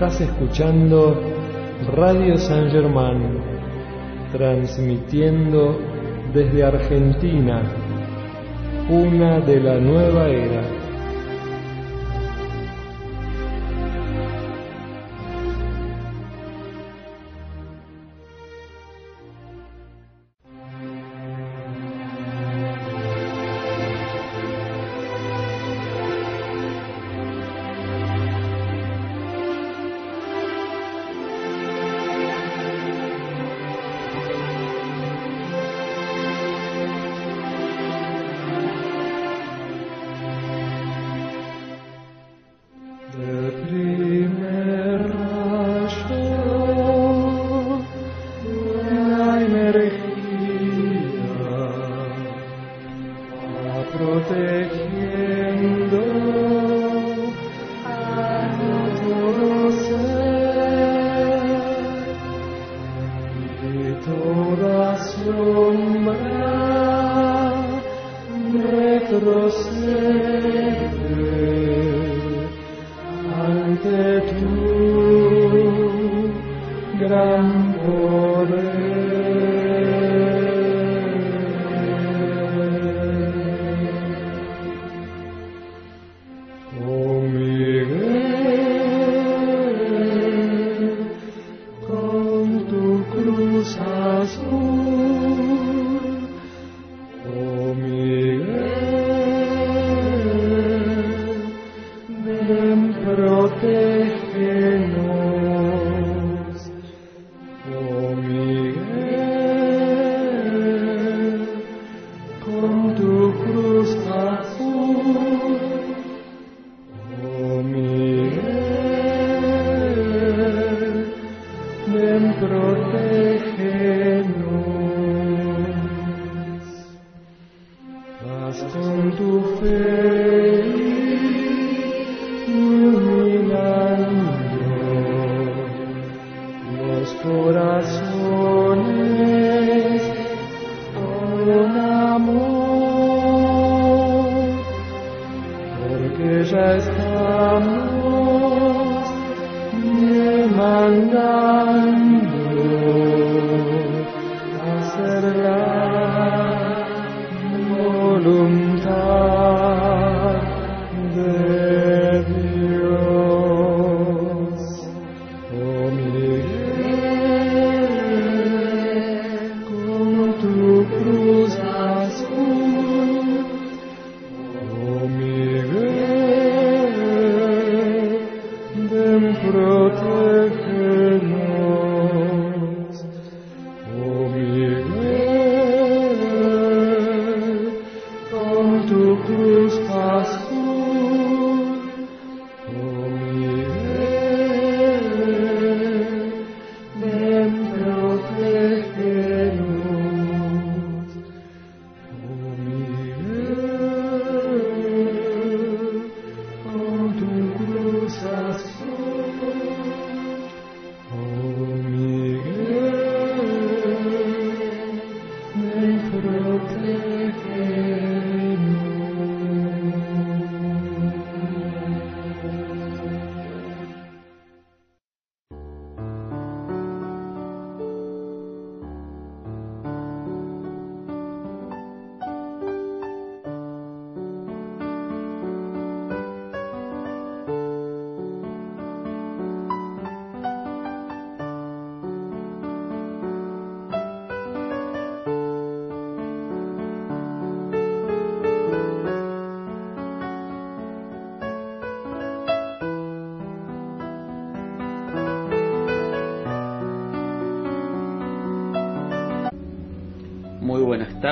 Estás escuchando Radio San Germán, transmitiendo desde Argentina, una de la nueva era.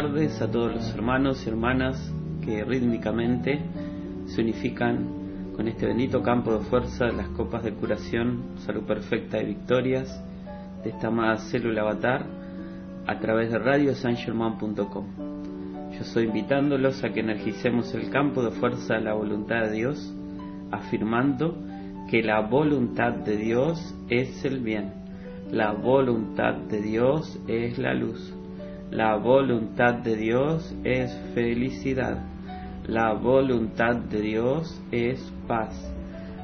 Tardes a todos los hermanos y hermanas que rítmicamente se unifican con este bendito campo de fuerza de las copas de curación, salud perfecta y victorias de esta amada célula avatar a través de radiosangerman.com. Yo estoy invitándolos a que energicemos el campo de fuerza de la voluntad de Dios, afirmando que la voluntad de Dios es el bien, la voluntad de Dios es la luz, la voluntad de Dios es felicidad. La voluntad de Dios es paz.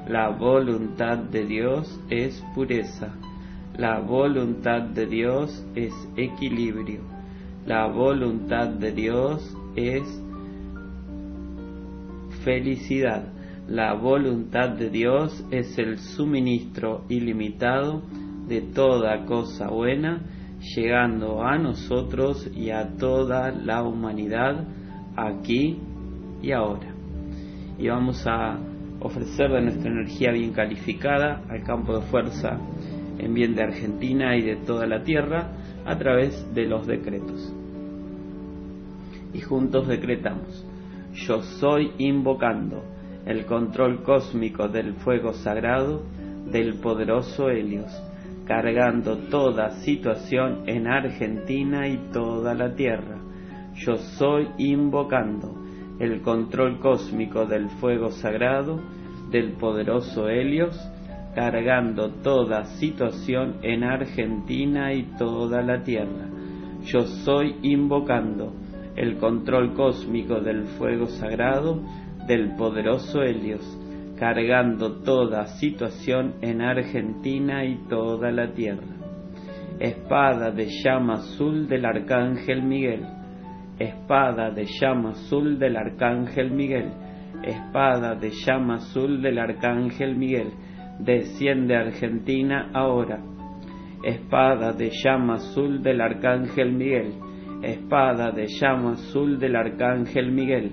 La voluntad de Dios es pureza. La voluntad de Dios es equilibrio. La voluntad de Dios es felicidad. La voluntad de Dios es el suministro ilimitado de toda cosa buena, llegando a nosotros y a toda la humanidad aquí y ahora. Y vamos a ofrecer de nuestra energía bien calificada al campo de fuerza en bien de Argentina y de toda la tierra a través de los decretos. Y juntos decretamos, yo soy invocando el control cósmico del fuego sagrado del poderoso Helios, cargando toda situación en Argentina y toda la tierra. Yo soy invocando el control cósmico del fuego sagrado del poderoso Helios, cargando toda situación en Argentina y toda la tierra. Yo soy invocando el control cósmico del fuego sagrado del poderoso Helios, cargando toda situación en Argentina y toda la tierra. Espada de llama azul del Arcángel Miguel, espada de llama azul del Arcángel Miguel, espada de llama azul del Arcángel Miguel, desciende Argentina ahora. Espada de llama azul del Arcángel Miguel, espada de llama azul del Arcángel Miguel,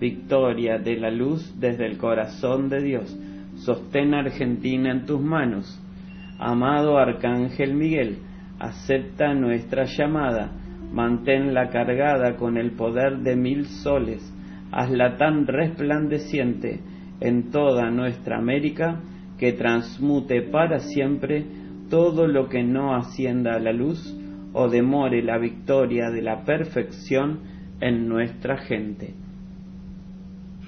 victoria de la luz desde el corazón de Dios. Sostén Argentina en tus manos. Amado Arcángel Miguel, acepta nuestra llamada, manténla cargada con el poder de mil soles, hazla tan resplandeciente en toda nuestra América que transmute para siempre todo lo que no ascienda a la luz o demore la victoria de la perfección en nuestra gente.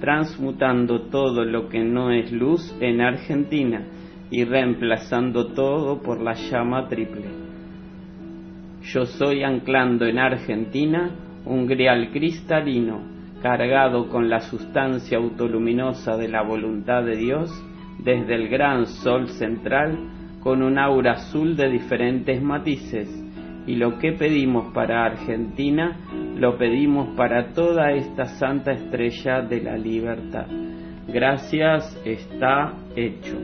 transmutando todo lo que no es luz en Argentina y reemplazando todo por la llama triple. Yo soy anclando en Argentina un grial cristalino cargado con la sustancia autoluminosa de la voluntad de Dios desde el gran sol central con un aura azul de diferentes matices y lo que pedimos para Argentina lo pedimos para toda esta santa estrella de la libertad. Gracias, está hecho.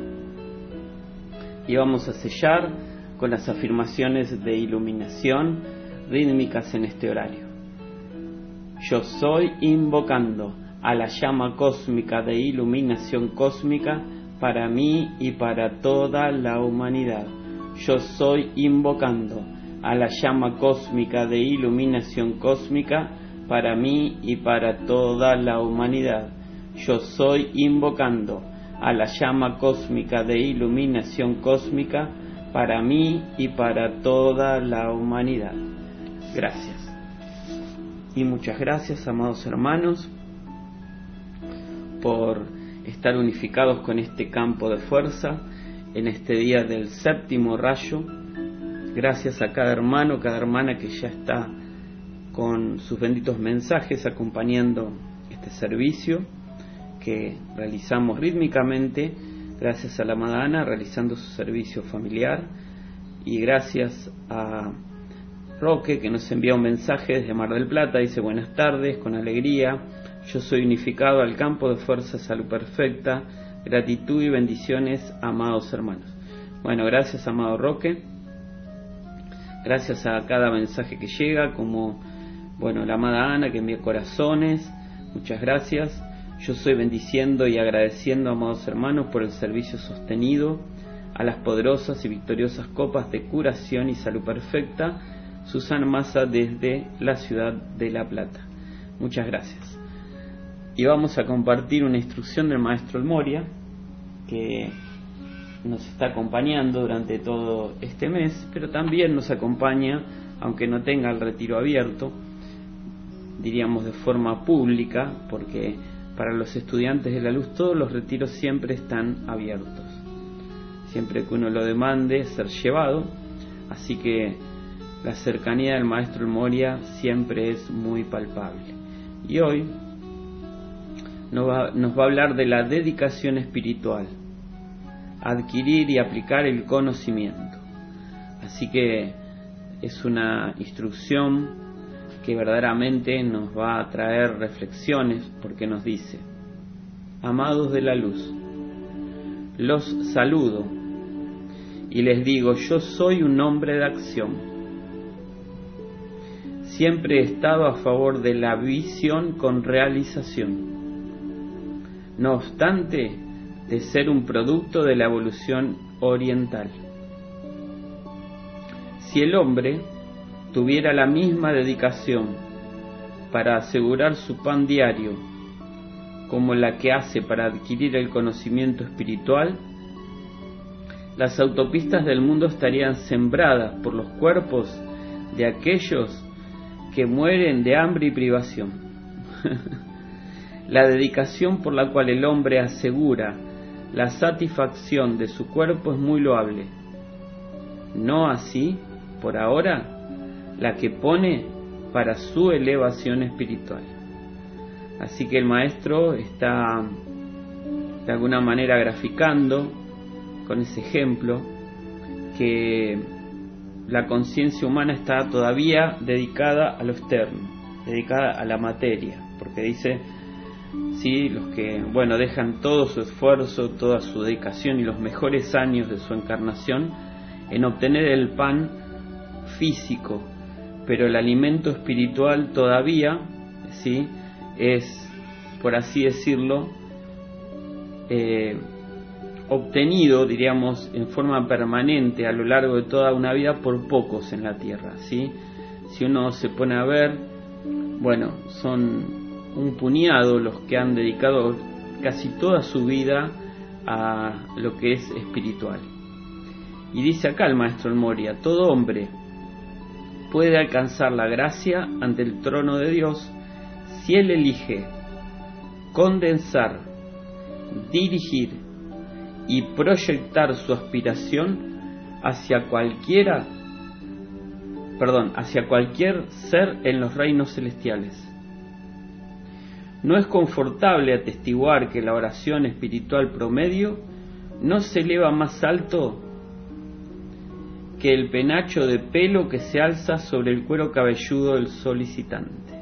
Y vamos a sellar con las afirmaciones de iluminación rítmicas en este horario. Yo soy invocando a la llama cósmica de iluminación cósmica para mí y para toda la humanidad. Yo soy invocando a la llama cósmica de iluminación cósmica para mí y para toda la humanidad. Yo soy invocando a la llama cósmica de iluminación cósmica para mí y para toda la humanidad. Gracias. Y muchas gracias, amados hermanos, por estar unificados con este campo de fuerza en este día del séptimo rayo. Gracias a cada hermano, cada hermana que ya está con sus benditos mensajes acompañando este servicio que realizamos rítmicamente, gracias a la Madana realizando su servicio familiar y gracias a Roque, que nos envía un mensaje desde Mar del Plata, dice buenas tardes, con alegría, yo soy unificado al campo de fuerza salud perfecta, gratitud y bendiciones, amados hermanos. Bueno, gracias, amado Roque, gracias a cada mensaje que llega, como, bueno, la amada Ana que envía corazones, muchas gracias. Yo soy bendiciendo y agradeciendo, amados hermanos, por el servicio sostenido a las poderosas y victoriosas copas de curación y salud perfecta Susana Massa desde la ciudad de La Plata. Muchas gracias. Y vamos a compartir una instrucción del maestro El Moria que nos está acompañando durante todo este mes, pero también nos acompaña, aunque no tenga el retiro abierto, diríamos de forma pública, porque para los estudiantes de la luz todos los retiros siempre están abiertos, siempre que uno lo demande ser llevado, así que la cercanía del maestro Moria siempre es muy palpable. Y hoy nos va, nos va a hablar de la dedicación espiritual, adquirir y aplicar el conocimiento. Así que es una instrucción que verdaderamente nos va a traer reflexiones porque nos dice, amados de la luz, los saludo y les digo, yo soy un hombre de acción siempre he estado a favor de la visión con realización. No obstante, de ser un producto de la evolución oriental. Si el hombre tuviera la misma dedicación para asegurar su pan diario como la que hace para adquirir el conocimiento espiritual, las autopistas del mundo estarían sembradas por los cuerpos de aquellos que mueren de hambre y privación. la dedicación por la cual el hombre asegura la satisfacción de su cuerpo es muy loable. No así, por ahora, la que pone para su elevación espiritual. Así que el maestro está de alguna manera graficando con ese ejemplo que la conciencia humana está todavía dedicada a lo externo, dedicada a la materia, porque dice, los que, bueno, dejan todo su esfuerzo, toda su dedicación y los mejores años de su encarnación en obtener el pan físico, pero el alimento espiritual todavía, sí, es, por así decirlo, eh, obtenido, diríamos, en forma permanente a lo largo de toda una vida por pocos en la tierra, ¿sí? Si uno se pone a ver, bueno, son un puñado los que han dedicado casi toda su vida a lo que es espiritual. Y dice acá el maestro Moria, todo hombre puede alcanzar la gracia ante el trono de Dios si él elige condensar, dirigir y proyectar su aspiración hacia cualquiera, perdón, hacia cualquier ser en los reinos celestiales. No es confortable atestiguar que la oración espiritual promedio no se eleva más alto que el penacho de pelo que se alza sobre el cuero cabelludo del solicitante.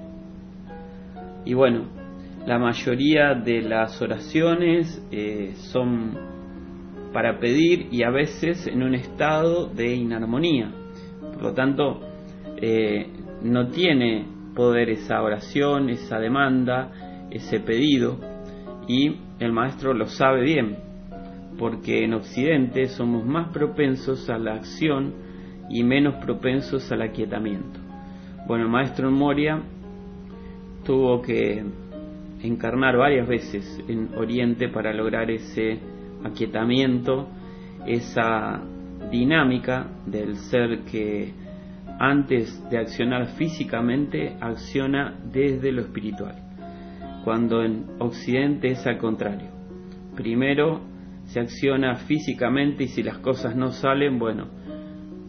Y bueno, la mayoría de las oraciones eh, son para pedir y a veces en un estado de inarmonía. Por lo tanto, eh, no tiene poder esa oración, esa demanda, ese pedido y el maestro lo sabe bien porque en Occidente somos más propensos a la acción y menos propensos al aquietamiento. Bueno, el maestro Moria tuvo que encarnar varias veces en Oriente para lograr ese aquietamiento, esa dinámica del ser que antes de accionar físicamente acciona desde lo espiritual, cuando en Occidente es al contrario. Primero se acciona físicamente y si las cosas no salen, bueno,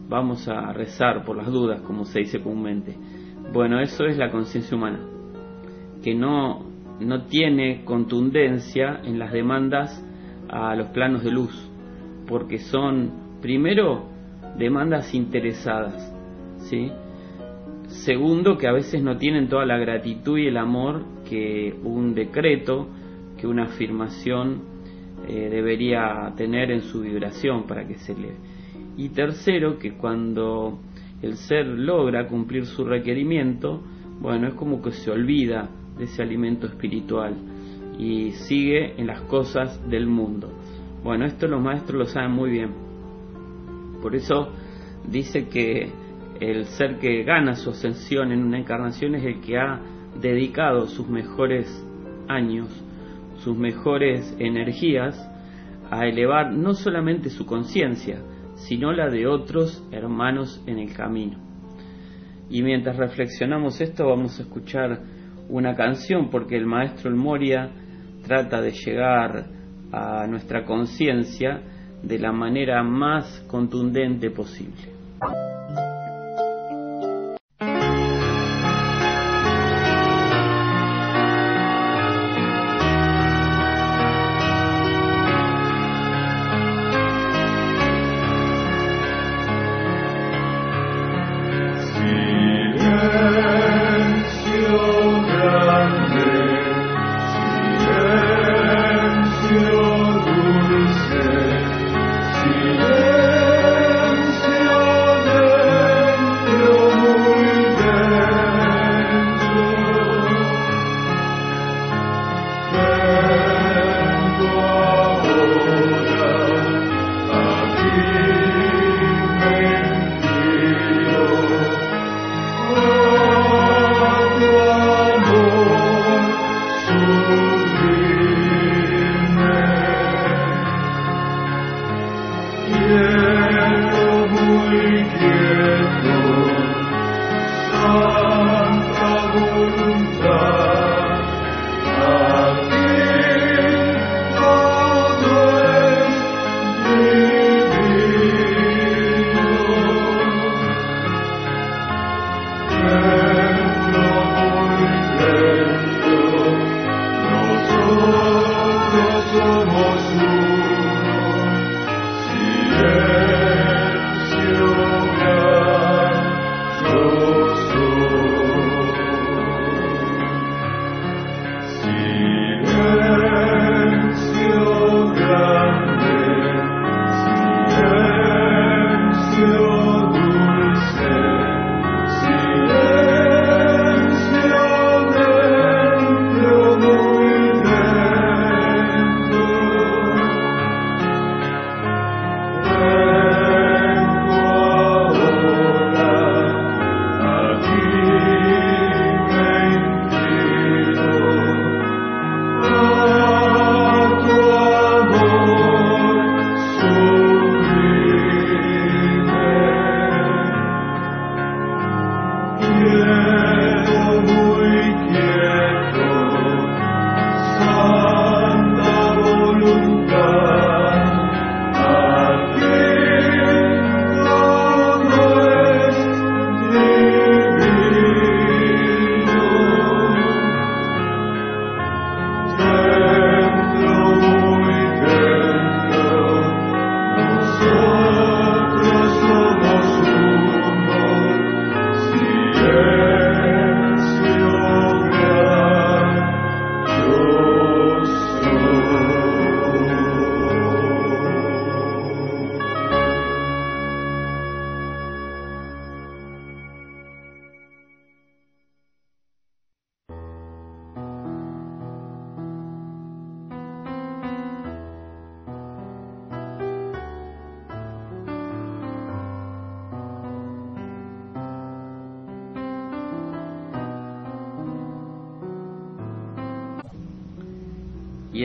vamos a rezar por las dudas, como se dice comúnmente. Bueno, eso es la conciencia humana, que no, no tiene contundencia en las demandas a los planos de luz, porque son, primero, demandas interesadas, ¿sí? Segundo, que a veces no tienen toda la gratitud y el amor que un decreto, que una afirmación eh, debería tener en su vibración para que se eleve. Y tercero, que cuando el ser logra cumplir su requerimiento, bueno, es como que se olvida de ese alimento espiritual y sigue en las cosas del mundo. Bueno, esto los maestros lo saben muy bien. Por eso dice que el ser que gana su ascensión en una encarnación es el que ha dedicado sus mejores años sus mejores energías a elevar no solamente su conciencia, sino la de otros hermanos en el camino. Y mientras reflexionamos esto vamos a escuchar una canción porque el maestro El Moria trata de llegar a nuestra conciencia de la manera más contundente posible.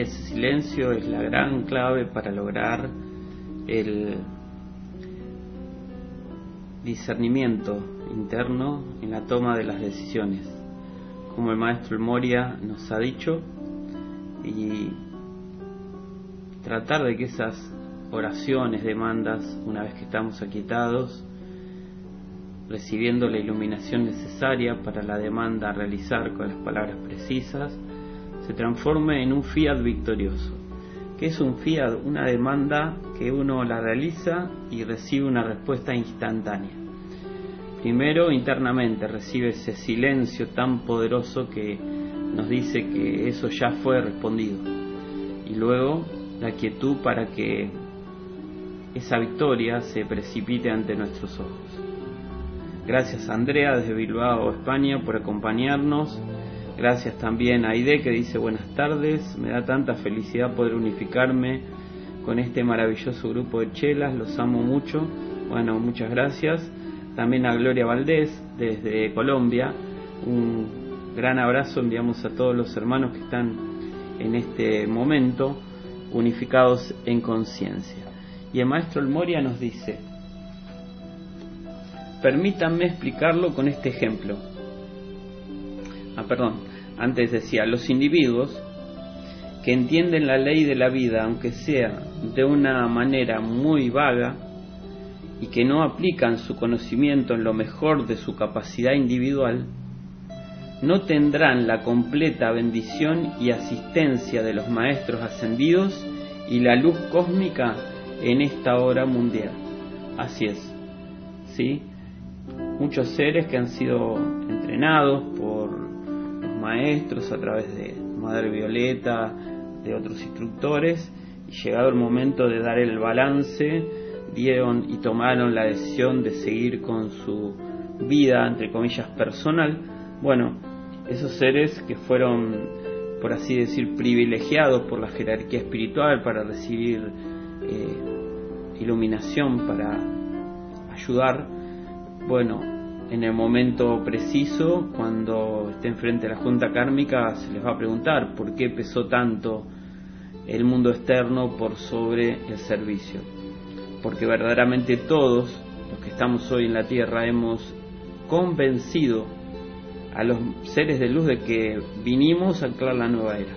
Ese silencio es la gran clave para lograr el discernimiento interno en la toma de las decisiones, como el maestro Moria nos ha dicho, y tratar de que esas oraciones, demandas, una vez que estamos aquietados, recibiendo la iluminación necesaria para la demanda a realizar con las palabras precisas, se transforme en un fiat victorioso. que es un fiat? Una demanda que uno la realiza y recibe una respuesta instantánea. Primero, internamente, recibe ese silencio tan poderoso que nos dice que eso ya fue respondido. Y luego, la quietud para que esa victoria se precipite ante nuestros ojos. Gracias Andrea desde Bilbao, España, por acompañarnos. Gracias también a Aide que dice buenas tardes. Me da tanta felicidad poder unificarme con este maravilloso grupo de chelas. Los amo mucho. Bueno, muchas gracias. También a Gloria Valdés desde Colombia. Un gran abrazo enviamos a todos los hermanos que están en este momento unificados en conciencia. Y el maestro El Moria nos dice, permítanme explicarlo con este ejemplo. Ah, perdón, antes decía, los individuos que entienden la ley de la vida, aunque sea de una manera muy vaga, y que no aplican su conocimiento en lo mejor de su capacidad individual, no tendrán la completa bendición y asistencia de los maestros ascendidos y la luz cósmica en esta hora mundial. Así es. ¿Sí? Muchos seres que han sido entrenados por maestros a través de Madre Violeta, de otros instructores, y llegado el momento de dar el balance, dieron y tomaron la decisión de seguir con su vida, entre comillas, personal. Bueno, esos seres que fueron, por así decir, privilegiados por la jerarquía espiritual para recibir eh, iluminación para ayudar, bueno, en el momento preciso, cuando estén frente a la junta kármica, se les va a preguntar por qué pesó tanto el mundo externo por sobre el servicio. Porque verdaderamente todos los que estamos hoy en la Tierra hemos convencido a los seres de luz de que vinimos a crear la nueva era,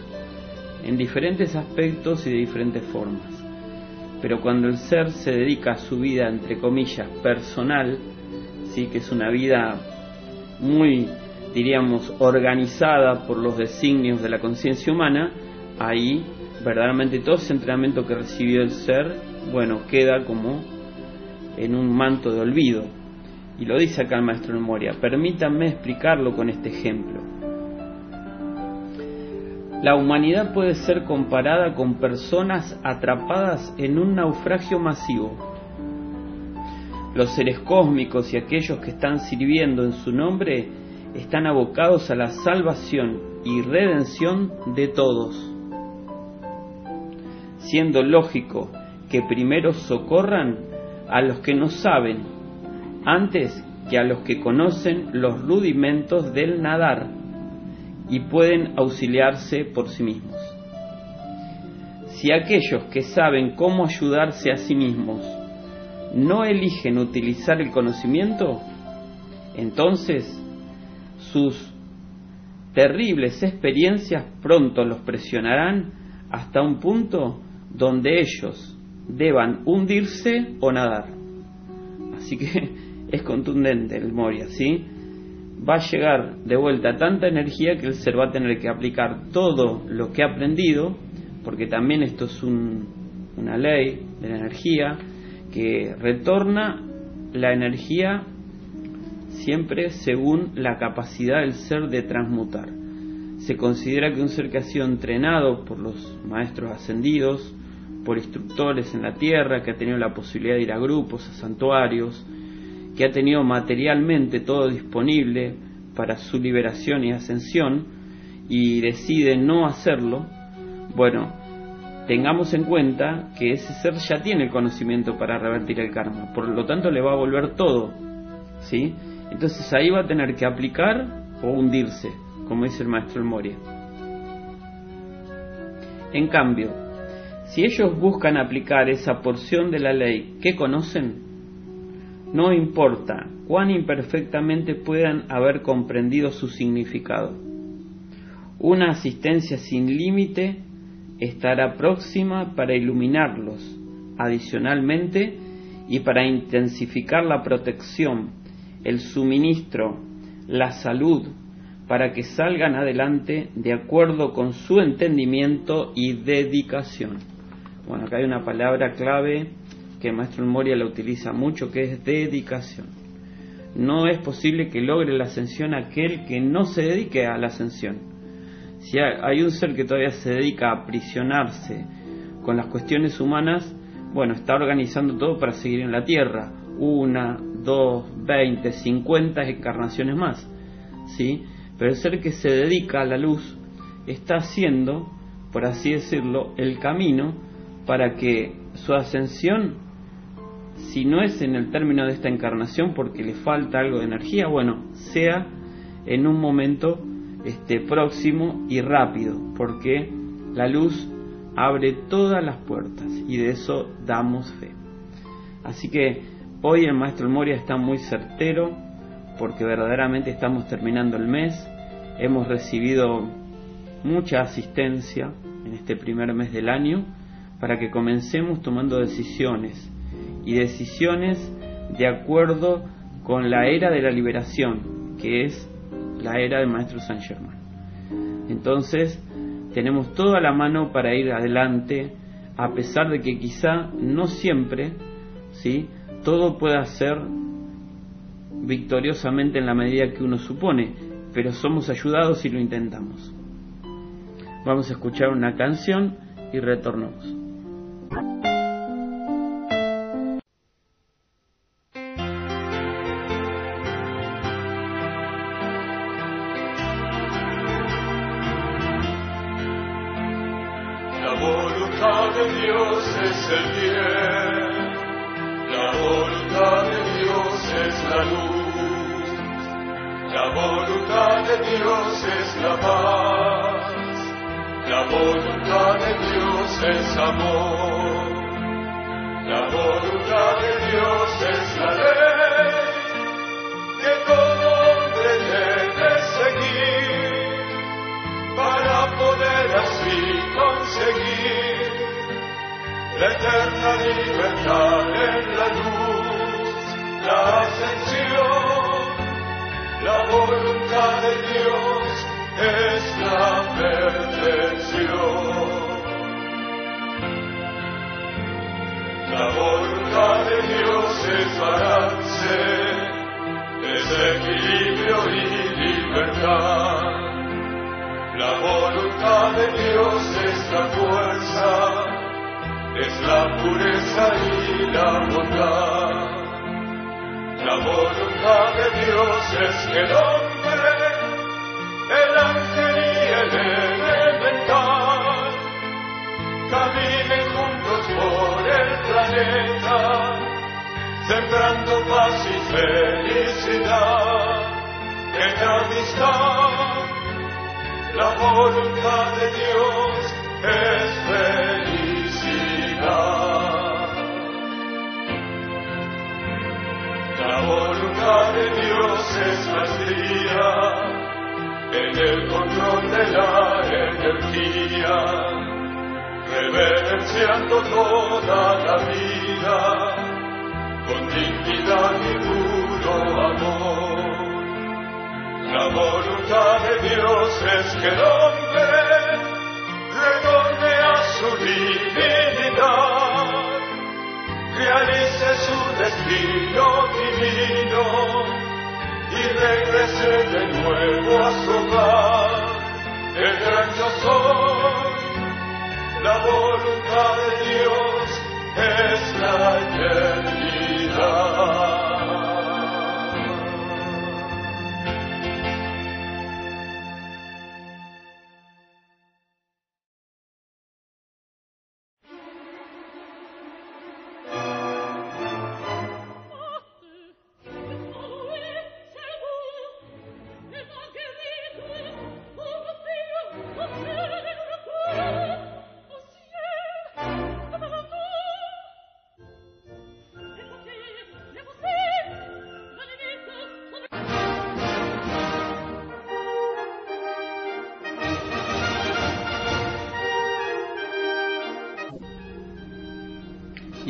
en diferentes aspectos y de diferentes formas pero cuando el ser se dedica a su vida, entre comillas, personal, sí que es una vida muy, diríamos, organizada por los designios de la conciencia humana, ahí verdaderamente todo ese entrenamiento que recibió el ser, bueno, queda como en un manto de olvido. Y lo dice acá el maestro Memoria. Permítanme explicarlo con este ejemplo. La humanidad puede ser comparada con personas atrapadas en un naufragio masivo. Los seres cósmicos y aquellos que están sirviendo en su nombre están abocados a la salvación y redención de todos, siendo lógico que primero socorran a los que no saben antes que a los que conocen los rudimentos del nadar y pueden auxiliarse por sí mismos. Si aquellos que saben cómo ayudarse a sí mismos no eligen utilizar el conocimiento, entonces sus terribles experiencias pronto los presionarán hasta un punto donde ellos deban hundirse o nadar. Así que es contundente el Moria, ¿sí? va a llegar de vuelta tanta energía que el ser va a tener que aplicar todo lo que ha aprendido, porque también esto es una ley de la energía que retorna la energía siempre según la capacidad del ser de transmutar. Se considera que un ser que ha sido entrenado por los maestros ascendidos, por instructores en la tierra, que ha tenido la posibilidad de ir a grupos, a santuarios, que ha tenido materialmente todo disponible para su liberación y ascensión y decide no hacerlo, bueno, tengamos en cuenta que ese ser ya tiene el conocimiento para revertir el karma, por lo tanto le va a volver todo, ¿sí? Entonces ahí va a tener que aplicar o hundirse, como dice el maestro Moria. En cambio, si ellos buscan aplicar esa porción de la ley que conocen, no importa cuán imperfectamente puedan haber comprendido su significado. Una asistencia sin límite estará próxima para iluminarlos adicionalmente y para intensificar la protección, el suministro, la salud, para que salgan adelante de acuerdo con su entendimiento y dedicación. Bueno, acá hay una palabra clave que el maestro Moria la utiliza mucho, que es dedicación. No es posible que logre la ascensión aquel que no se dedique a la ascensión. Si hay un ser que todavía se dedica a aprisionarse con las cuestiones humanas, bueno, está organizando todo para seguir en la Tierra. Una, dos, veinte, cincuenta encarnaciones más. ¿Sí? Pero el ser que se dedica a la luz está haciendo, por así decirlo, el camino para que su ascensión, si no es en el término de esta encarnación porque le falta algo de energía, bueno, sea en un momento este, próximo y rápido, porque la luz abre todas las puertas y de eso damos fe. Así que hoy el maestro Moria está muy certero porque verdaderamente estamos terminando el mes, hemos recibido mucha asistencia en este primer mes del año para que comencemos tomando decisiones y decisiones de acuerdo con la era de la liberación, que es la era del maestro San Germán. Entonces, tenemos toda la mano para ir adelante, a pesar de que quizá no siempre, ¿sí? Todo pueda ser victoriosamente en la medida que uno supone, pero somos ayudados si lo intentamos. Vamos a escuchar una canción y retornamos. La voluntad de Dios es el bien, la voluntad de Dios es la luz, la voluntad de Dios es la paz, la voluntad de Dios es amor, la voluntad de Dios es la ley. De conseguir la eterna libertad en la luz, la ascensión, la voluntad de Dios es la perfección. La voluntad de Dios es balance, es equilibrio y libertad. La voluntad de Dios es la fuerza, es la pureza y la bondad. La voluntad de Dios es que el hombre, el ángel y el elemental caminen juntos por el planeta, sembrando paz y felicidad en amistad la voluntad de Dios es felicidad. La voluntad de Dios es maestría en el control de la energía, reverenciando toda la vida con dignidad y voces que el hombre retorne a su divinidad, realice su destino divino y regrese de nuevo a su hogar. El gran yo soy, la voluntad de Dios es la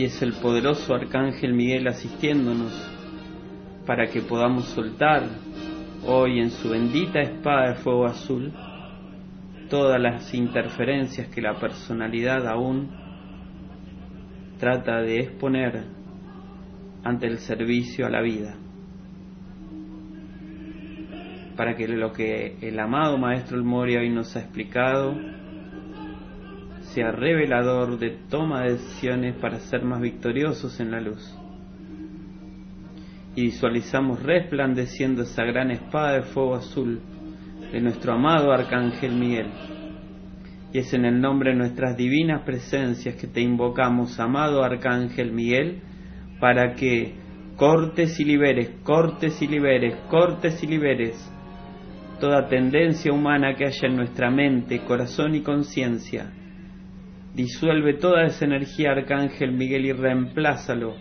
es el poderoso Arcángel Miguel asistiéndonos para que podamos soltar hoy en su bendita espada de fuego azul todas las interferencias que la personalidad aún trata de exponer ante el servicio a la vida. Para que lo que el amado Maestro El Moria hoy nos ha explicado sea revelador de toma de decisiones para ser más victoriosos en la luz. Y visualizamos resplandeciendo esa gran espada de fuego azul de nuestro amado Arcángel Miguel. Y es en el nombre de nuestras divinas presencias que te invocamos, amado Arcángel Miguel, para que cortes y liberes, cortes y liberes, cortes y liberes toda tendencia humana que haya en nuestra mente, corazón y conciencia Disuelve toda esa energía, Arcángel Miguel, y reemplázalo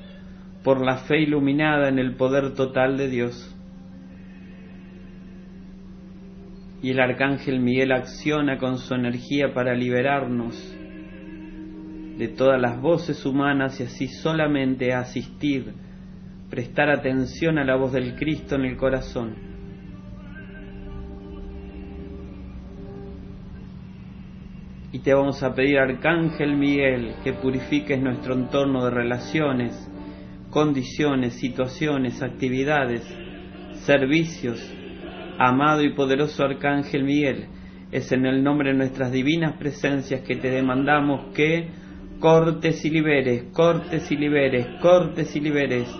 por la fe iluminada en el poder total de Dios. Y el Arcángel Miguel acciona con su energía para liberarnos de todas las voces humanas y así solamente asistir, prestar atención a la voz del Cristo en el corazón y te vamos a pedir, Arcángel Miguel, que purifiques nuestro entorno de relaciones, condiciones, situaciones, actividades, servicios. Amado y poderoso Arcángel Miguel, es en el nombre de nuestras divinas presencias que te demandamos que cortes y liberes, cortes y liberes, cortes y liberes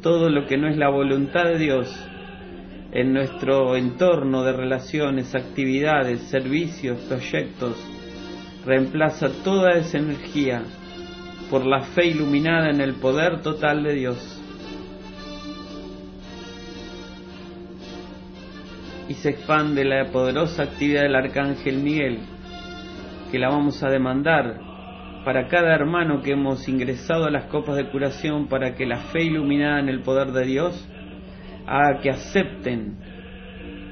todo lo que no es la voluntad de Dios en nuestro entorno de relaciones, actividades, servicios, proyectos, reemplaza toda esa energía por la fe iluminada en el poder total de Dios. Y se expande la poderosa actividad del Arcángel Miguel, que la vamos a demandar para cada hermano que hemos ingresado a las copas de curación para que la fe iluminada en el poder de Dios haga que acepten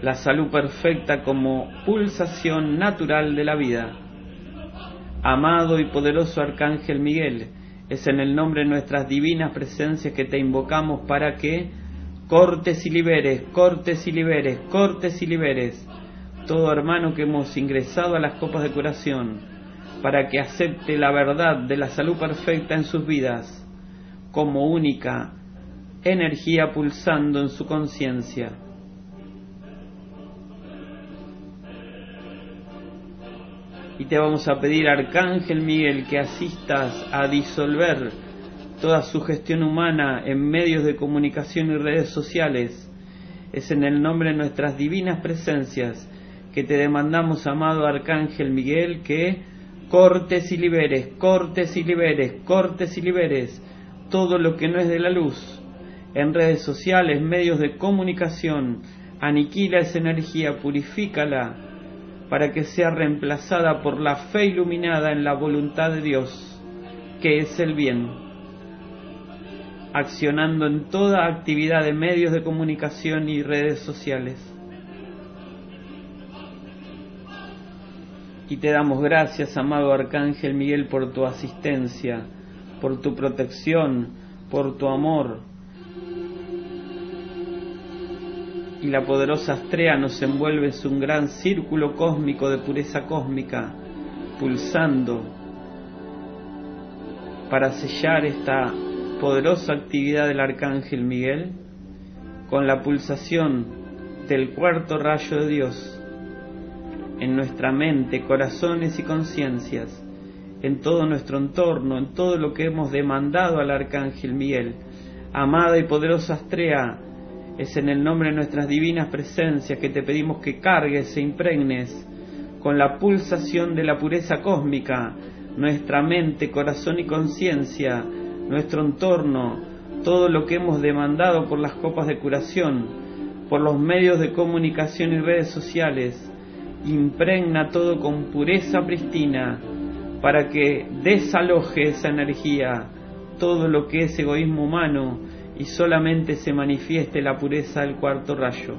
la salud perfecta como pulsación natural de la vida Amado y poderoso Arcángel Miguel, es en el nombre de nuestras divinas presencias que te invocamos para que cortes y liberes, cortes y liberes, cortes y liberes todo hermano que hemos ingresado a las copas de curación, para que acepte la verdad de la salud perfecta en sus vidas como única energía pulsando en su conciencia y te vamos a pedir, Arcángel Miguel, que asistas a disolver toda sugestión humana en medios de comunicación y redes sociales. Es en el nombre de nuestras divinas presencias que te demandamos, amado Arcángel Miguel, que cortes y liberes, cortes y liberes, cortes y liberes todo lo que no es de la luz en redes sociales, medios de comunicación. Aniquila esa energía, purifícala para que sea reemplazada por la fe iluminada en la voluntad de Dios, que es el bien, accionando en toda actividad de medios de comunicación y redes sociales. Y te damos gracias, amado Arcángel Miguel, por tu asistencia, por tu protección, por tu amor, y la poderosa estrella nos envuelve en un gran círculo cósmico de pureza cósmica, pulsando para sellar esta poderosa actividad del Arcángel Miguel con la pulsación del cuarto rayo de Dios en nuestra mente, corazones y conciencias, en todo nuestro entorno, en todo lo que hemos demandado al Arcángel Miguel. Amada y poderosa estrella, es en el nombre de nuestras divinas presencias que te pedimos que cargues e impregnes con la pulsación de la pureza cósmica nuestra mente, corazón y conciencia, nuestro entorno, todo lo que hemos demandado por las copas de curación, por los medios de comunicación y redes sociales. Impregna todo con pureza pristina para que desaloje esa energía, todo lo que es egoísmo humano, y solamente se manifieste la pureza del cuarto rayo.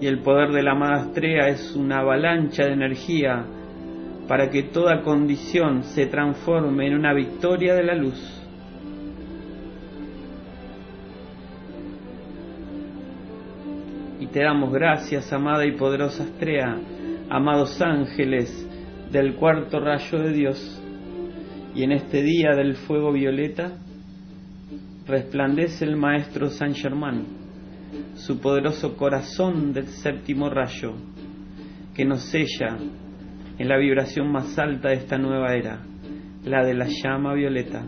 Y el poder de la amada estrella es una avalancha de energía para que toda condición se transforme en una victoria de la luz. Y te damos gracias, amada y poderosa estrella, amados ángeles del cuarto rayo de Dios. Y en este día del fuego violeta resplandece el Maestro San Germán, su poderoso corazón del séptimo rayo, que nos sella en la vibración más alta de esta nueva era, la de la llama violeta,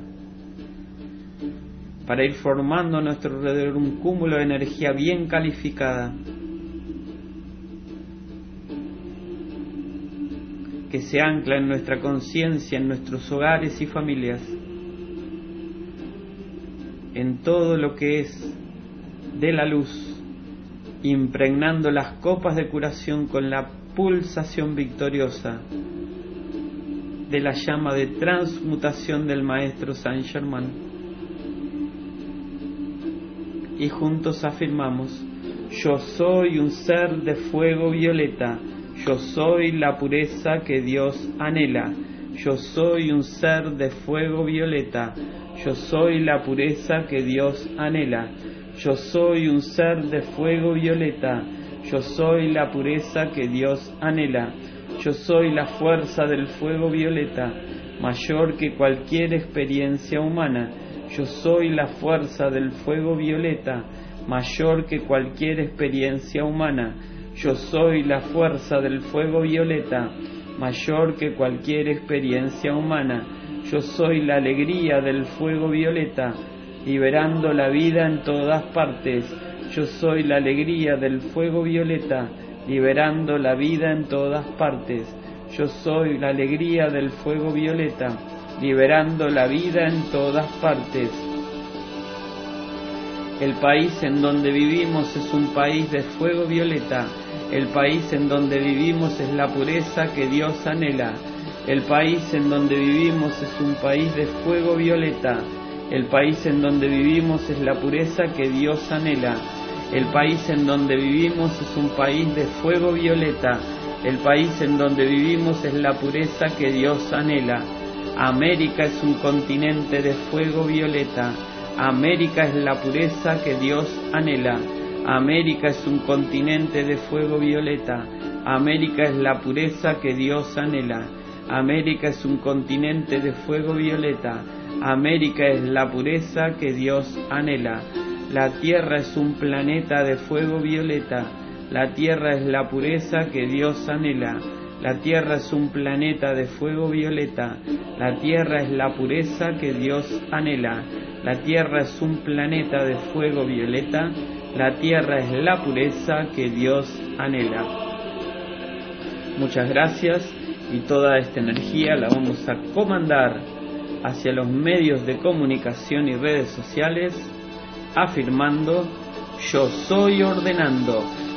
para ir formando a nuestro alrededor un cúmulo de energía bien calificada que se ancla en nuestra conciencia, en nuestros hogares y familias, en todo lo que es de la luz, impregnando las copas de curación con la pulsación victoriosa de la llama de transmutación del Maestro Saint Germain. Y juntos afirmamos, yo soy un ser de fuego violeta, yo soy la pureza que Dios anhela. Yo soy un ser de fuego violeta. Yo soy la pureza que Dios anhela. Yo soy un ser de fuego violeta. Yo soy la pureza que Dios anhela. Yo soy la fuerza del fuego violeta, mayor que cualquier experiencia humana. Yo soy la fuerza del fuego violeta, mayor que cualquier experiencia humana. Yo soy la fuerza del fuego violeta, mayor que cualquier experiencia humana. Yo soy la alegría del fuego violeta, liberando la vida en todas partes. Yo soy la alegría del fuego violeta, liberando la vida en todas partes. Yo soy la alegría del fuego violeta, liberando la vida en todas partes. El país en donde vivimos es un país de fuego violeta, el país en donde vivimos es la pureza que Dios anhela. El país en donde vivimos es un país de fuego violeta. El país en donde vivimos es la pureza que Dios anhela. El país en donde vivimos es un país de fuego violeta. El país en donde vivimos es la pureza que Dios anhela. América es un continente de fuego violeta. América es la pureza que Dios anhela. América es un continente de fuego violeta. América es la pureza que Dios anhela. América es un continente de fuego violeta. América es la pureza que Dios anhela. La Tierra es un planeta de fuego violeta. La Tierra es la pureza que Dios anhela. La Tierra es un planeta de fuego violeta. La Tierra es la pureza que Dios anhela. La Tierra es un planeta de fuego violeta. La tierra es la pureza que Dios anhela. Muchas gracias y toda esta energía la vamos a comandar hacia los medios de comunicación y redes sociales afirmando yo soy ordenando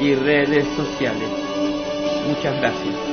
y redes sociales. Muchas gracias.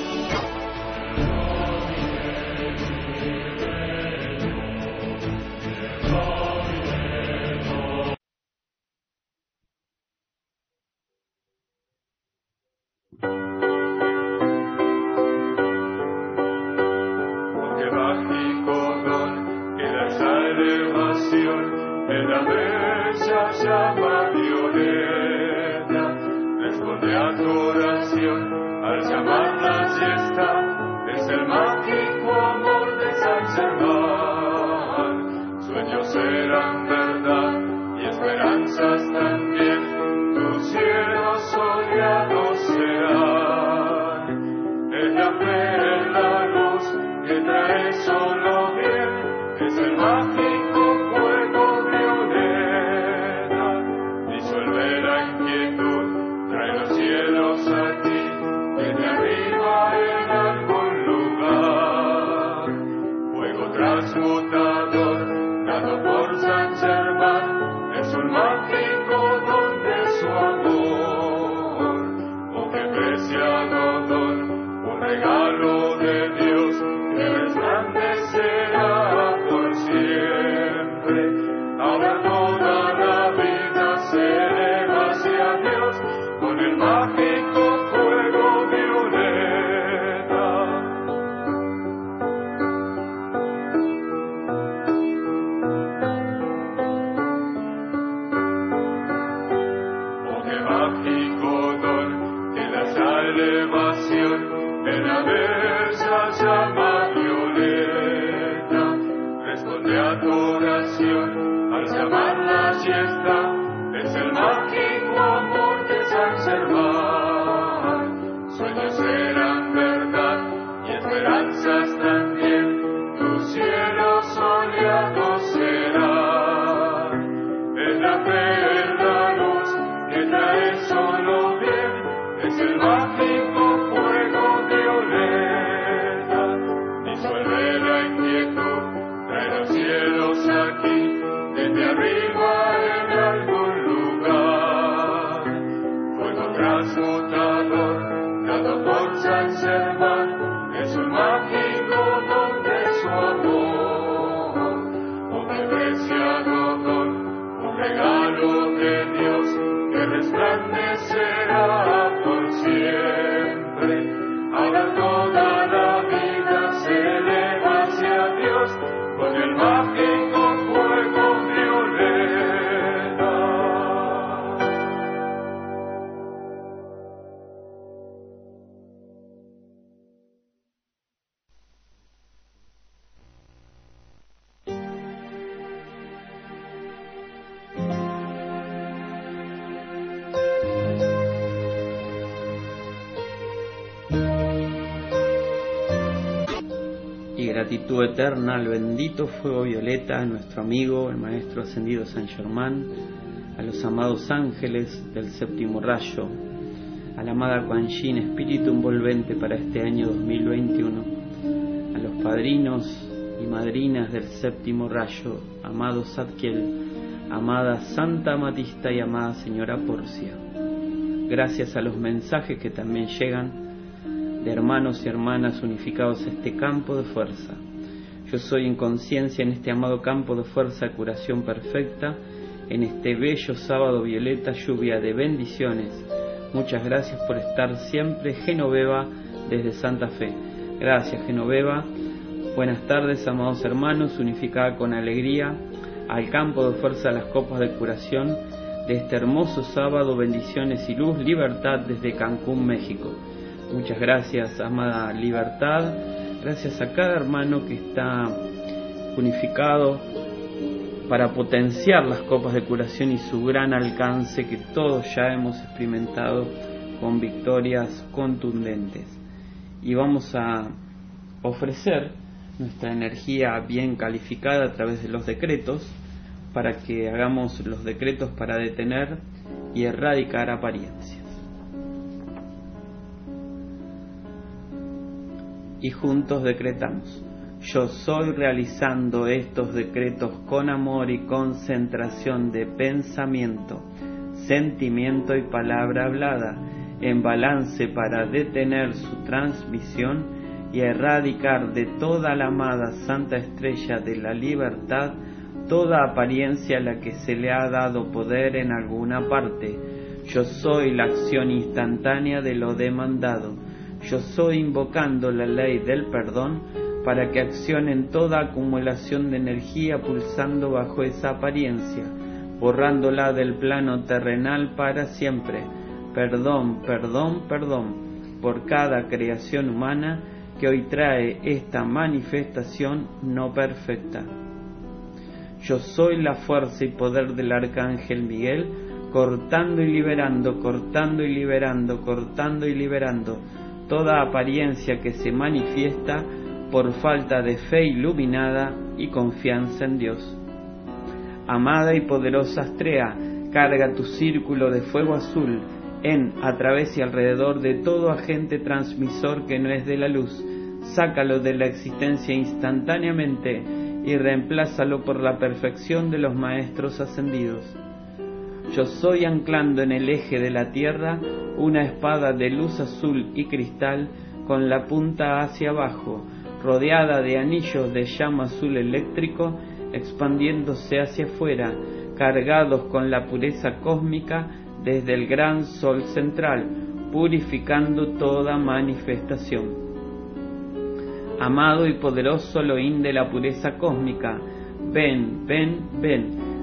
Gratitud eterna al bendito fuego violeta, a nuestro amigo, el Maestro Ascendido San Germán, a los amados ángeles del séptimo rayo, a la amada Yin, espíritu envolvente para este año 2021, a los padrinos y madrinas del séptimo rayo, amado Satkiel, amada Santa Matista y amada Señora Porcia. Gracias a los mensajes que también llegan de hermanos y hermanas unificados a este campo de fuerza. Yo soy en conciencia en este amado campo de fuerza curación perfecta, en este bello sábado violeta, lluvia de bendiciones. Muchas gracias por estar siempre, Genoveva, desde Santa Fe. Gracias, Genoveva. Buenas tardes, amados hermanos, unificada con alegría al campo de fuerza las copas de curación de este hermoso sábado, bendiciones y luz, libertad desde Cancún, México. Muchas gracias, amada libertad. Gracias a cada hermano que está unificado para potenciar las copas de curación y su gran alcance que todos ya hemos experimentado con victorias contundentes. Y vamos a ofrecer nuestra energía bien calificada a través de los decretos para que hagamos los decretos para detener y erradicar apariencias. Y juntos decretamos. Yo soy realizando estos decretos con amor y concentración de pensamiento, sentimiento y palabra hablada, en balance para detener su transmisión y erradicar de toda la amada Santa Estrella de la Libertad toda apariencia a la que se le ha dado poder en alguna parte. Yo soy la acción instantánea de lo demandado yo soy invocando la ley del perdón para que accionen toda acumulación de energía pulsando bajo esa apariencia, borrándola del plano terrenal para siempre. Perdón, perdón, perdón por cada creación humana que hoy trae esta manifestación no perfecta. Yo soy la fuerza y poder del Arcángel Miguel, cortando y liberando, cortando y liberando, cortando y liberando toda apariencia que se manifiesta por falta de fe iluminada y confianza en Dios. Amada y poderosa Astrea, carga tu círculo de fuego azul en, a través y alrededor de todo agente transmisor que no es de la luz, sácalo de la existencia instantáneamente y reemplázalo por la perfección de los maestros ascendidos. Yo soy anclando en el eje de la tierra una espada de luz azul y cristal con la punta hacia abajo, rodeada de anillos de llama azul eléctrico expandiéndose hacia afuera, cargados con la pureza cósmica desde el gran sol central, purificando toda manifestación. Amado y poderoso Elohim de la pureza cósmica, ven, ven, ven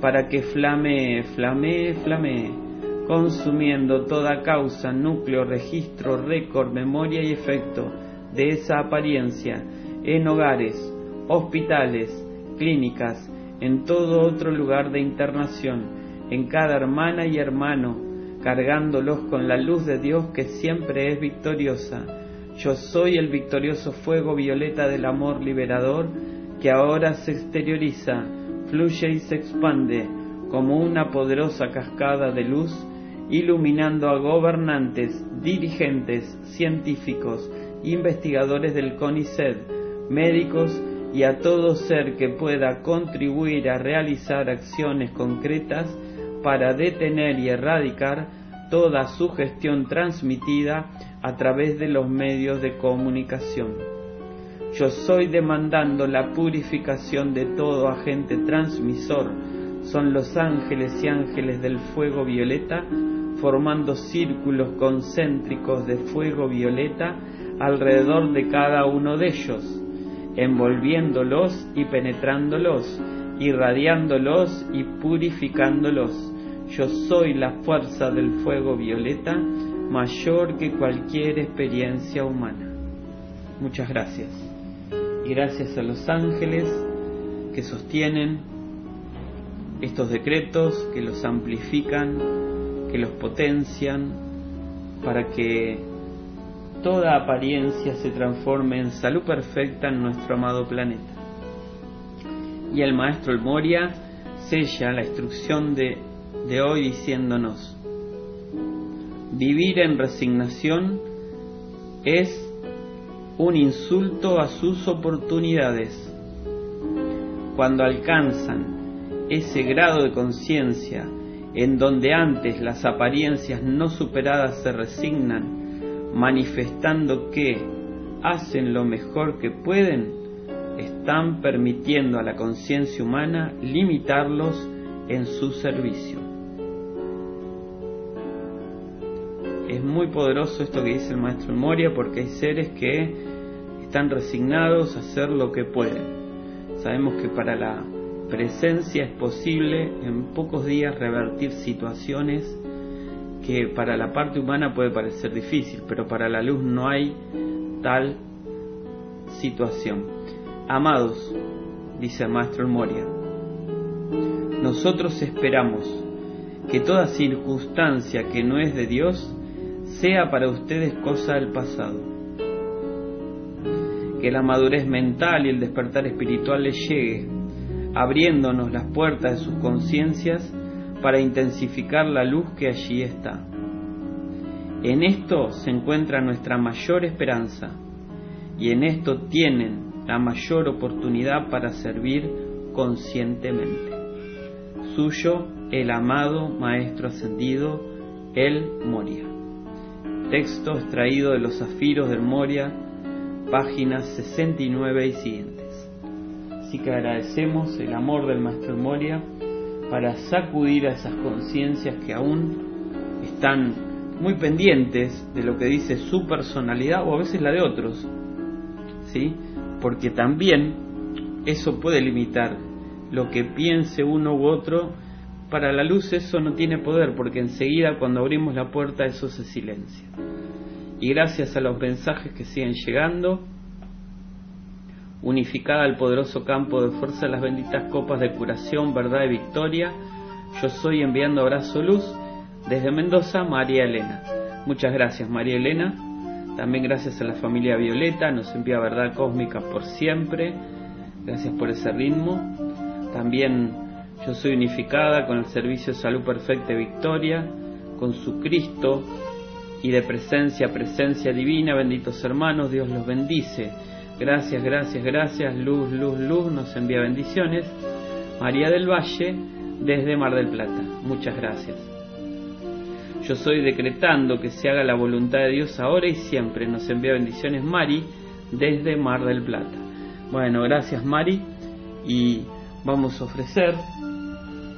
para que flamee, flamee, flamee, consumiendo toda causa, núcleo, registro, récord, memoria y efecto de esa apariencia en hogares, hospitales, clínicas, en todo otro lugar de internación, en cada hermana y hermano, cargándolos con la luz de Dios que siempre es victoriosa. Yo soy el victorioso fuego violeta del amor liberador que ahora se exterioriza, fluye y se expande como una poderosa cascada de luz, iluminando a gobernantes, dirigentes, científicos, investigadores del CONICET, médicos y a todo ser que pueda contribuir a realizar acciones concretas para detener y erradicar toda sugestión transmitida a través de los medios de comunicación. Yo soy demandando la purificación de todo agente transmisor. Son los ángeles y ángeles del fuego violeta formando círculos concéntricos de fuego violeta alrededor de cada uno de ellos envolviéndolos y penetrándolos, irradiándolos y purificándolos. Yo soy la fuerza del fuego violeta mayor que cualquier experiencia humana. Muchas gracias. Y gracias a los ángeles que sostienen estos decretos, que los amplifican, que los potencian, para que toda apariencia se transforme en salud perfecta en nuestro amado planeta. Y el maestro El Moria sella la instrucción de, de hoy diciéndonos, vivir en resignación es un insulto a sus oportunidades. Cuando alcanzan ese grado de conciencia en donde antes las apariencias no superadas se resignan manifestando que hacen lo mejor que pueden, están permitiendo a la conciencia humana limitarlos en su servicio. Es muy poderoso esto que dice el maestro Moria porque hay seres que están resignados a hacer lo que pueden. Sabemos que para la presencia es posible en pocos días revertir situaciones que para la parte humana puede parecer difícil, pero para la luz no hay tal situación. Amados, dice el maestro Moria, nosotros esperamos que toda circunstancia que no es de Dios sea para ustedes cosa del pasado. Que la madurez mental y el despertar espiritual les llegue, abriéndonos las puertas de sus conciencias para intensificar la luz que allí está. En esto se encuentra nuestra mayor esperanza y en esto tienen la mayor oportunidad para servir conscientemente. Suyo el amado Maestro Ascendido, el Moria. Texto extraído de los zafiros del Moria, páginas 69 y siguientes. Así que agradecemos el amor del Maestro Moria para sacudir a esas conciencias que aún están muy pendientes de lo que dice su personalidad o a veces la de otros, ¿sí? Porque también eso puede limitar lo que piense uno u otro. Para la luz eso no tiene poder porque enseguida cuando abrimos la puerta eso se silencia. Y gracias a los mensajes que siguen llegando, unificada al poderoso campo de fuerza de las benditas copas de curación, verdad y victoria, yo soy enviando abrazo luz desde Mendoza, María Elena. Muchas gracias, María Elena. También gracias a la familia Violeta, nos envía verdad cósmica por siempre. Gracias por ese ritmo. También yo soy unificada con el servicio Salud Perfecta y Victoria, con su Cristo y de presencia, presencia divina. Benditos hermanos, Dios los bendice Gracias, gracias, gracias. Luz, luz, luz nos envía bendiciones. María del Valle desde Mar del Plata. Muchas gracias. Yo soy decretando que se haga la voluntad de Dios ahora y siempre. Nos envía bendiciones Mari desde Mar del Plata. Bueno, gracias Mari y vamos a ofrecer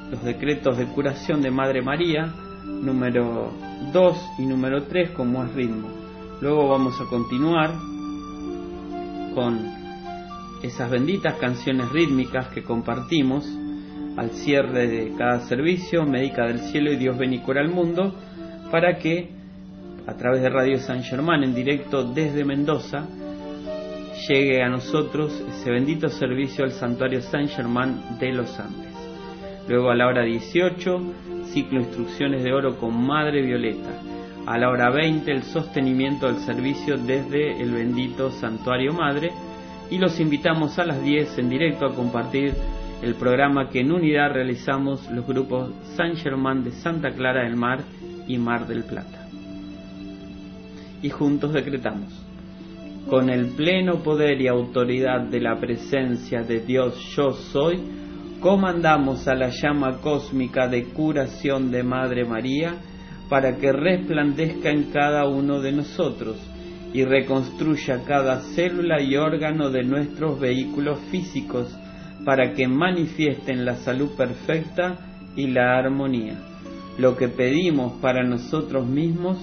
los decretos de curación de Madre María, número 2 y número 3 como es ritmo. Luego vamos a continuar con esas benditas canciones rítmicas que compartimos al cierre de cada servicio, Médica del Cielo y Dios cura al mundo, para que a través de Radio San Germán en directo desde Mendoza llegue a nosotros ese bendito servicio al Santuario San Germán de los Andes. Luego a la hora 18, ciclo Instrucciones de Oro con Madre Violeta. A la hora 20, el sostenimiento del servicio desde el bendito Santuario Madre. Y los invitamos a las 10 en directo a compartir el programa que en unidad realizamos los grupos San Germán de Santa Clara del Mar y Mar del Plata. Y juntos decretamos, con el pleno poder y autoridad de la presencia de Dios yo soy, comandamos a la llama cósmica de curación de Madre María para que resplandezca en cada uno de nosotros y reconstruya cada célula y órgano de nuestros vehículos físicos para que manifiesten la salud perfecta y la armonía. Lo que pedimos para nosotros mismos,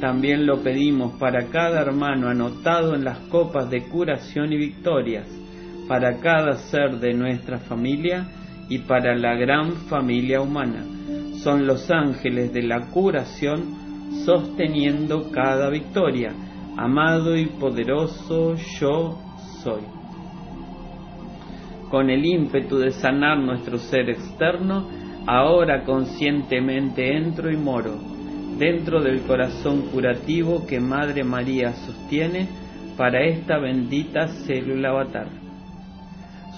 también lo pedimos para cada hermano anotado en las copas de curación y victorias, para cada ser de nuestra familia y para la gran familia humana. Son los ángeles de la curación sosteniendo cada victoria. Amado y poderoso yo soy. Con el ímpetu de sanar nuestro ser externo, ahora conscientemente entro y moro dentro del corazón curativo que Madre María sostiene para esta bendita célula avatar.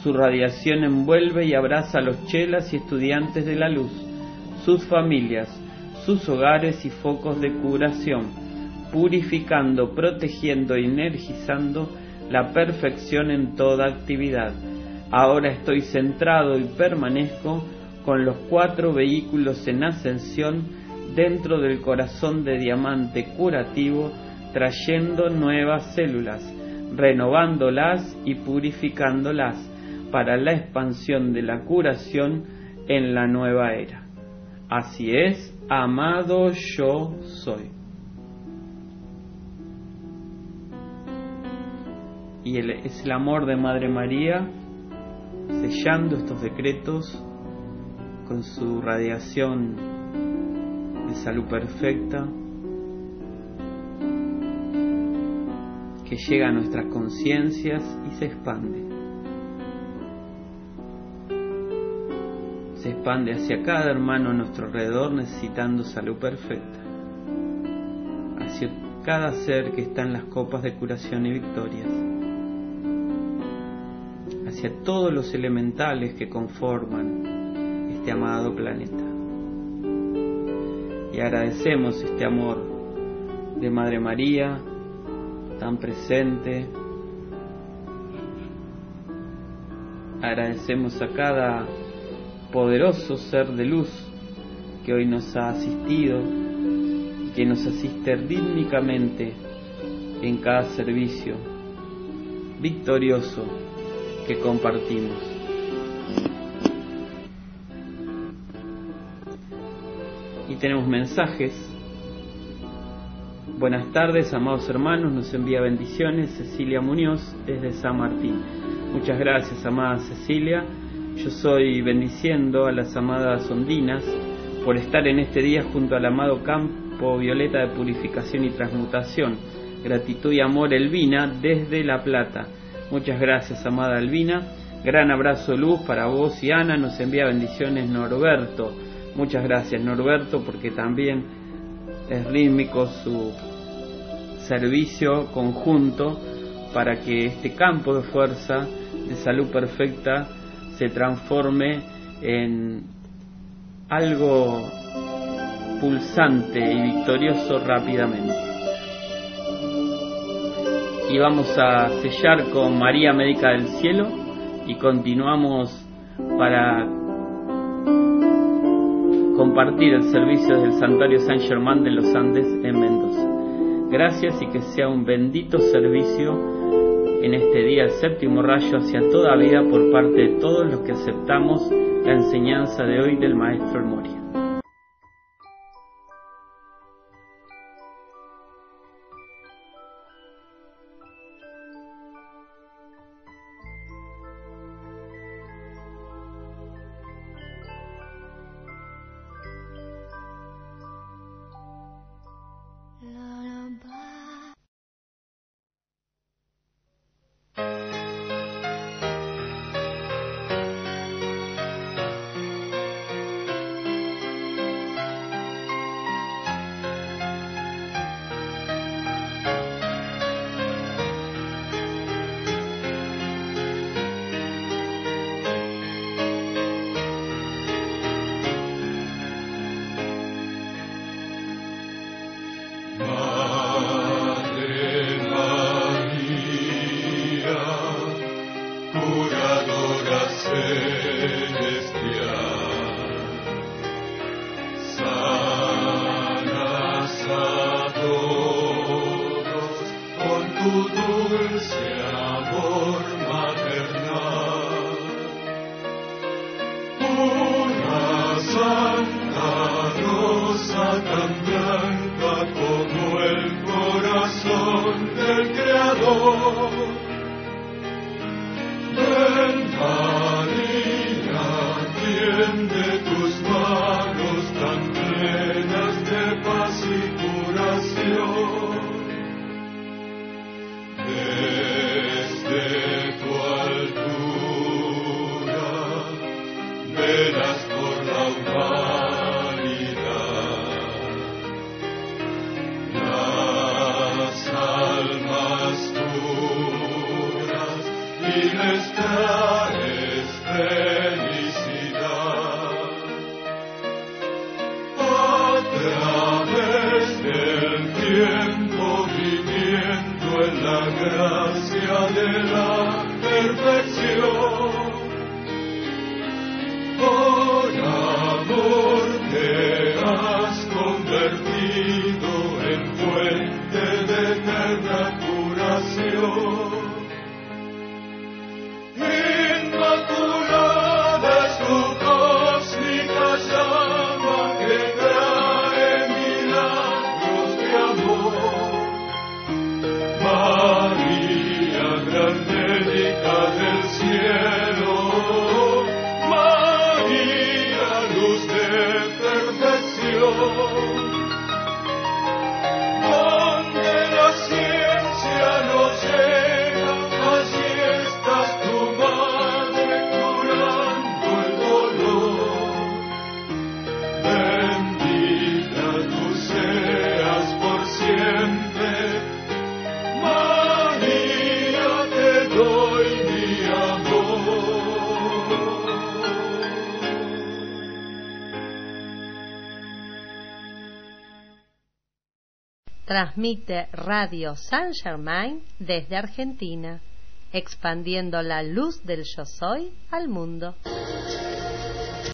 Su radiación envuelve y abraza a los chelas y estudiantes de la luz, sus familias, sus hogares y focos de curación, purificando, protegiendo y energizando la perfección en toda actividad. Ahora estoy centrado y permanezco con los cuatro vehículos en ascensión dentro del corazón de diamante curativo, trayendo nuevas células, renovándolas y purificándolas para la expansión de la curación en la nueva era. Así es, amado yo soy. Y es el amor de Madre María sellando estos decretos con su radiación de salud perfecta que llega a nuestras conciencias y se expande. Se expande hacia cada hermano a nuestro alrededor necesitando salud perfecta, hacia cada ser que está en las copas de curación y victorias, hacia todos los elementales que conforman este amado planeta. Y agradecemos este amor de Madre María tan presente. Agradecemos a cada poderoso ser de luz que hoy nos ha asistido y que nos asiste rítmicamente en cada servicio victorioso que compartimos. Y tenemos mensajes. Buenas tardes, amados hermanos, nos envía bendiciones Cecilia Muñoz desde San Martín. Muchas gracias, amada Cecilia yo soy bendiciendo a las amadas ondinas por estar en este día junto al amado campo violeta de purificación y transmutación. Gratitud y amor, Elvina, desde La Plata. Muchas gracias, amada Elvina. Gran abrazo, luz para vos y Ana. Nos envía bendiciones, Norberto. Muchas gracias, Norberto, porque también es rítmico su servicio conjunto para que este campo de fuerza, de salud perfecta, se transforme en algo pulsante y victorioso rápidamente. Y vamos a sellar con María Médica del Cielo y continuamos para compartir el servicio del Santuario San Germán de los Andes en Mendoza. Gracias y que sea un bendito servicio en este día el séptimo rayo hacia toda vida por parte de todos los que aceptamos la enseñanza de hoy del Maestro Moria. Transmite Radio San Germain desde Argentina, expandiendo la luz del yo soy al mundo.